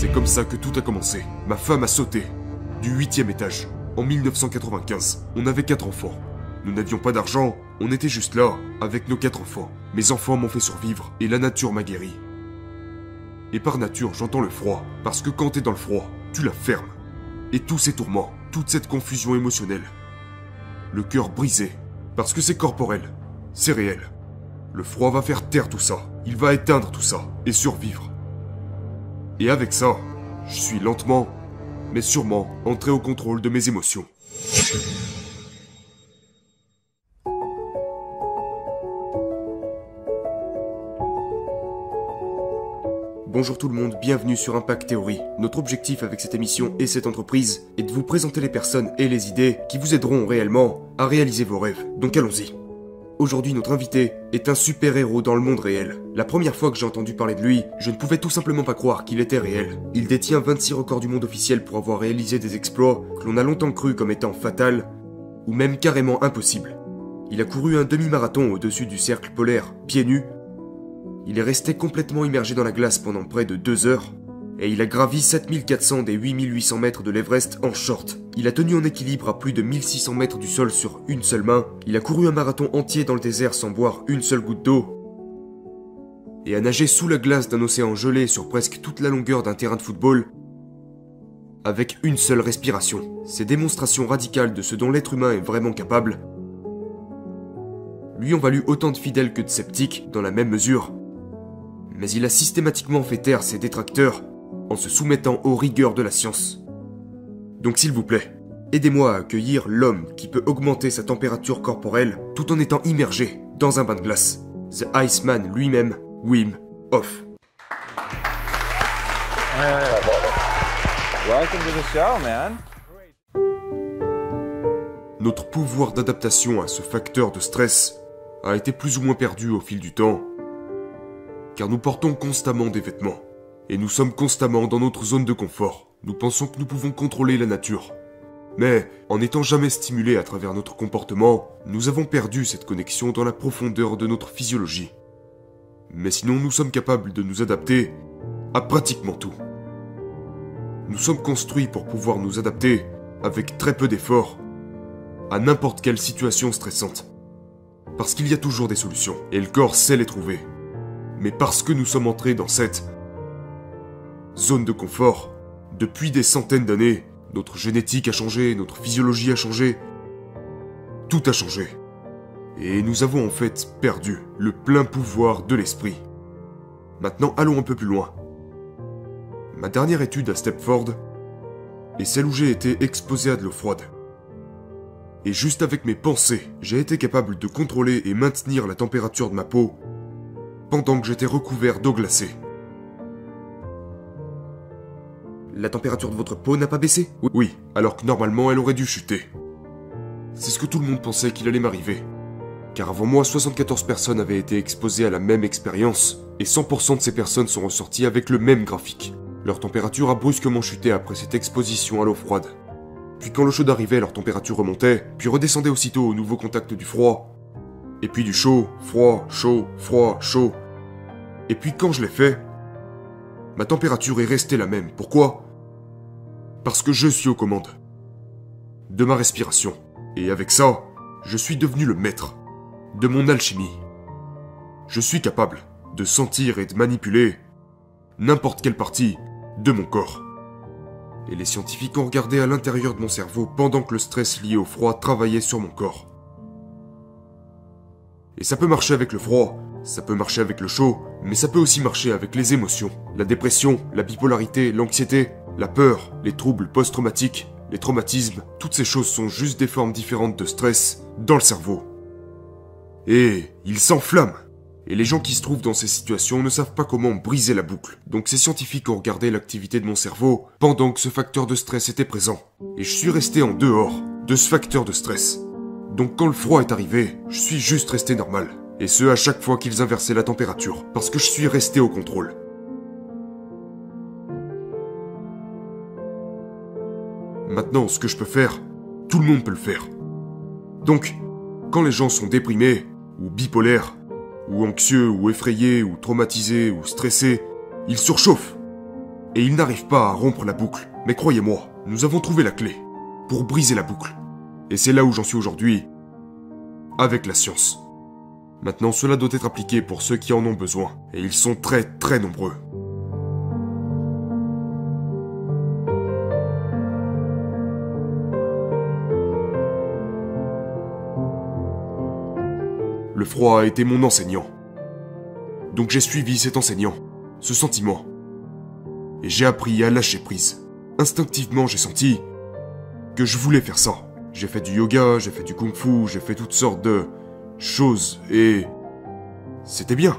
C'est comme ça que tout a commencé. Ma femme a sauté du huitième étage. En 1995, on avait quatre enfants. Nous n'avions pas d'argent, on était juste là, avec nos quatre enfants. Mes enfants m'ont fait survivre, et la nature m'a guéri. Et par nature, j'entends le froid, parce que quand t'es dans le froid, tu la fermes. Et tous ces tourments, toute cette confusion émotionnelle. Le cœur brisé, parce que c'est corporel, c'est réel. Le froid va faire taire tout ça, il va éteindre tout ça, et survivre. Et avec ça, je suis lentement, mais sûrement entré au contrôle de mes émotions. Bonjour tout le monde, bienvenue sur Impact Theory. Notre objectif avec cette émission et cette entreprise est de vous présenter les personnes et les idées qui vous aideront réellement à réaliser vos rêves. Donc allons-y. Aujourd'hui, notre invité est un super-héros dans le monde réel. La première fois que j'ai entendu parler de lui, je ne pouvais tout simplement pas croire qu'il était réel. Il détient 26 records du monde officiel pour avoir réalisé des exploits que l'on a longtemps cru comme étant fatals, ou même carrément impossibles. Il a couru un demi-marathon au-dessus du cercle polaire, pieds nus, il est resté complètement immergé dans la glace pendant près de deux heures, et il a gravi 7400 des 8800 mètres de l'Everest en short. Il a tenu en équilibre à plus de 1600 mètres du sol sur une seule main, il a couru un marathon entier dans le désert sans boire une seule goutte d'eau, et a nagé sous la glace d'un océan gelé sur presque toute la longueur d'un terrain de football, avec une seule respiration. Ces démonstrations radicales de ce dont l'être humain est vraiment capable lui ont valu autant de fidèles que de sceptiques, dans la même mesure, mais il a systématiquement fait taire ses détracteurs en se soumettant aux rigueurs de la science. Donc s'il vous plaît, aidez-moi à accueillir l'homme qui peut augmenter sa température corporelle tout en étant immergé dans un bain de glace. The Iceman lui-même, Wim Hof. Welcome to the show, man. Notre pouvoir d'adaptation à ce facteur de stress a été plus ou moins perdu au fil du temps car nous portons constamment des vêtements. Et nous sommes constamment dans notre zone de confort. Nous pensons que nous pouvons contrôler la nature. Mais, en n'étant jamais stimulés à travers notre comportement, nous avons perdu cette connexion dans la profondeur de notre physiologie. Mais sinon, nous sommes capables de nous adapter à pratiquement tout. Nous sommes construits pour pouvoir nous adapter, avec très peu d'efforts, à n'importe quelle situation stressante. Parce qu'il y a toujours des solutions, et le corps sait les trouver mais parce que nous sommes entrés dans cette zone de confort. Depuis des centaines d'années, notre génétique a changé, notre physiologie a changé, tout a changé. Et nous avons en fait perdu le plein pouvoir de l'esprit. Maintenant, allons un peu plus loin. Ma dernière étude à Stepford est celle où j'ai été exposé à de l'eau froide. Et juste avec mes pensées, j'ai été capable de contrôler et maintenir la température de ma peau pendant que j'étais recouvert d'eau glacée. La température de votre peau n'a pas baissé Oui, alors que normalement elle aurait dû chuter. C'est ce que tout le monde pensait qu'il allait m'arriver. Car avant moi, 74 personnes avaient été exposées à la même expérience, et 100% de ces personnes sont ressorties avec le même graphique. Leur température a brusquement chuté après cette exposition à l'eau froide. Puis quand l'eau chaude arrivait, leur température remontait, puis redescendait aussitôt au nouveau contact du froid, et puis du chaud, froid, chaud, froid, chaud. Et puis quand je l'ai fait, ma température est restée la même. Pourquoi? Parce que je suis aux commandes. De ma respiration. Et avec ça, je suis devenu le maître de mon alchimie. Je suis capable de sentir et de manipuler n'importe quelle partie de mon corps. Et les scientifiques ont regardé à l'intérieur de mon cerveau pendant que le stress lié au froid travaillait sur mon corps. Et ça peut marcher avec le froid, ça peut marcher avec le chaud, mais ça peut aussi marcher avec les émotions. La dépression, la bipolarité, l'anxiété, la peur, les troubles post-traumatiques, les traumatismes, toutes ces choses sont juste des formes différentes de stress dans le cerveau. Et ils s'enflamment. Et les gens qui se trouvent dans ces situations ne savent pas comment briser la boucle. Donc ces scientifiques ont regardé l'activité de mon cerveau pendant que ce facteur de stress était présent. Et je suis resté en dehors de ce facteur de stress. Donc quand le froid est arrivé, je suis juste resté normal. Et ce à chaque fois qu'ils inversaient la température, parce que je suis resté au contrôle. Maintenant, ce que je peux faire, tout le monde peut le faire. Donc, quand les gens sont déprimés, ou bipolaires, ou anxieux, ou effrayés, ou traumatisés, ou stressés, ils surchauffent. Et ils n'arrivent pas à rompre la boucle. Mais croyez-moi, nous avons trouvé la clé pour briser la boucle. Et c'est là où j'en suis aujourd'hui, avec la science. Maintenant, cela doit être appliqué pour ceux qui en ont besoin, et ils sont très très nombreux. Le froid a été mon enseignant. Donc j'ai suivi cet enseignant, ce sentiment. Et j'ai appris à lâcher prise. Instinctivement, j'ai senti que je voulais faire ça. J'ai fait du yoga, j'ai fait du kung fu, j'ai fait toutes sortes de choses et... C'était bien.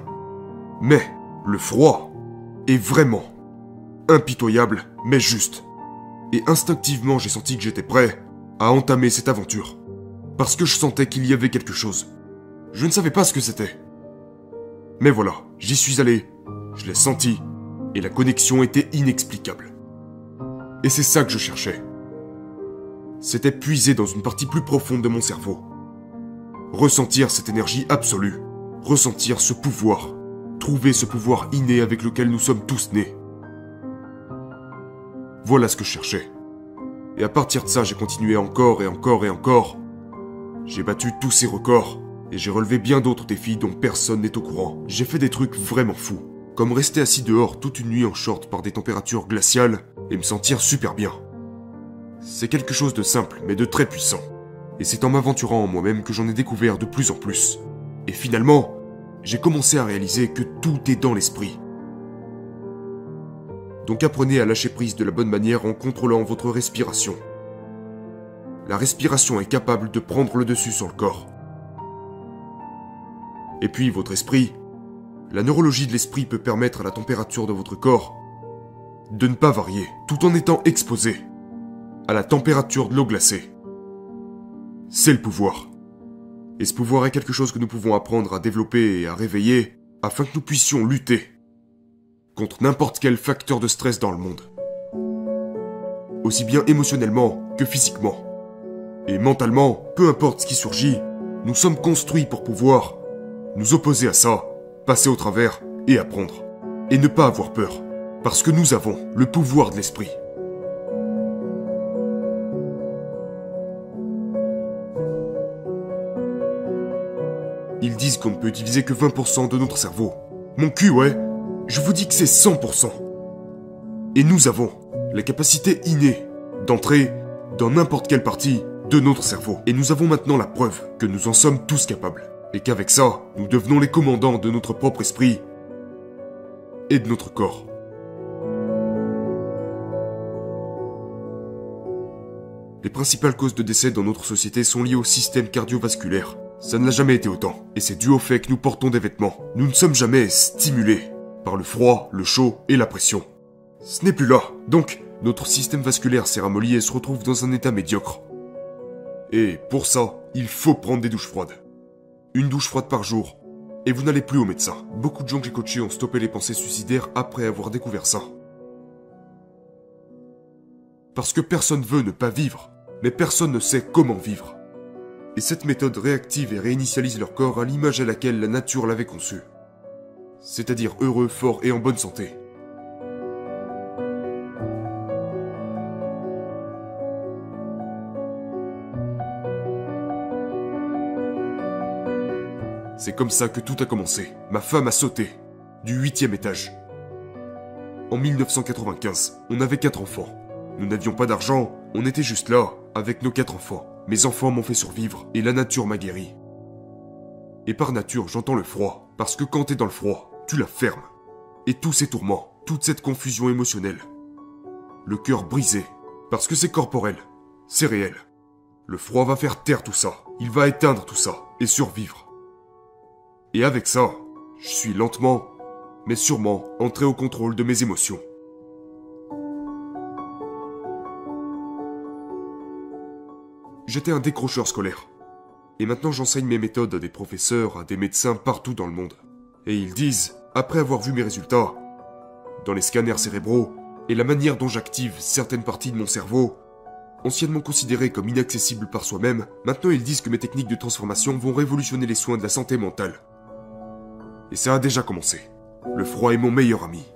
Mais le froid est vraiment impitoyable, mais juste. Et instinctivement, j'ai senti que j'étais prêt à entamer cette aventure. Parce que je sentais qu'il y avait quelque chose. Je ne savais pas ce que c'était. Mais voilà, j'y suis allé, je l'ai senti, et la connexion était inexplicable. Et c'est ça que je cherchais. C'était puiser dans une partie plus profonde de mon cerveau. Ressentir cette énergie absolue, ressentir ce pouvoir, trouver ce pouvoir inné avec lequel nous sommes tous nés. Voilà ce que je cherchais. Et à partir de ça, j'ai continué encore et encore et encore. J'ai battu tous ces records et j'ai relevé bien d'autres défis dont personne n'est au courant. J'ai fait des trucs vraiment fous, comme rester assis dehors toute une nuit en short par des températures glaciales et me sentir super bien. C'est quelque chose de simple mais de très puissant. Et c'est en m'aventurant en moi-même que j'en ai découvert de plus en plus. Et finalement, j'ai commencé à réaliser que tout est dans l'esprit. Donc apprenez à lâcher prise de la bonne manière en contrôlant votre respiration. La respiration est capable de prendre le dessus sur le corps. Et puis votre esprit. La neurologie de l'esprit peut permettre à la température de votre corps de ne pas varier, tout en étant exposé à la température de l'eau glacée. C'est le pouvoir. Et ce pouvoir est quelque chose que nous pouvons apprendre à développer et à réveiller afin que nous puissions lutter contre n'importe quel facteur de stress dans le monde. Aussi bien émotionnellement que physiquement. Et mentalement, peu importe ce qui surgit, nous sommes construits pour pouvoir nous opposer à ça, passer au travers et apprendre. Et ne pas avoir peur. Parce que nous avons le pouvoir de l'esprit. Ils disent qu'on ne peut utiliser que 20% de notre cerveau. Mon cul, ouais. Je vous dis que c'est 100%. Et nous avons la capacité innée d'entrer dans n'importe quelle partie de notre cerveau. Et nous avons maintenant la preuve que nous en sommes tous capables et qu'avec ça, nous devenons les commandants de notre propre esprit et de notre corps. Les principales causes de décès dans notre société sont liées au système cardiovasculaire. Ça ne l'a jamais été autant, et c'est dû au fait que nous portons des vêtements. Nous ne sommes jamais stimulés par le froid, le chaud et la pression. Ce n'est plus là, donc notre système vasculaire s'est et se retrouve dans un état médiocre. Et pour ça, il faut prendre des douches froides. Une douche froide par jour. Et vous n'allez plus au médecin. Beaucoup de gens que coachés ont stoppé les pensées suicidaires après avoir découvert ça. Parce que personne veut ne pas vivre, mais personne ne sait comment vivre. Et cette méthode réactive et réinitialise leur corps à l'image à laquelle la nature l'avait conçu. C'est-à-dire heureux, fort et en bonne santé. C'est comme ça que tout a commencé. Ma femme a sauté. Du huitième étage. En 1995, on avait quatre enfants. Nous n'avions pas d'argent, on était juste là, avec nos quatre enfants. Mes enfants m'ont fait survivre, et la nature m'a guéri. Et par nature, j'entends le froid, parce que quand t'es dans le froid, tu la fermes. Et tous ces tourments, toute cette confusion émotionnelle. Le cœur brisé, parce que c'est corporel, c'est réel. Le froid va faire taire tout ça, il va éteindre tout ça, et survivre. Et avec ça, je suis lentement, mais sûrement entré au contrôle de mes émotions. J'étais un décrocheur scolaire. Et maintenant j'enseigne mes méthodes à des professeurs, à des médecins partout dans le monde. Et ils disent, après avoir vu mes résultats, dans les scanners cérébraux, et la manière dont j'active certaines parties de mon cerveau, anciennement considérées comme inaccessibles par soi-même, maintenant ils disent que mes techniques de transformation vont révolutionner les soins de la santé mentale. Et ça a déjà commencé. Le froid est mon meilleur ami.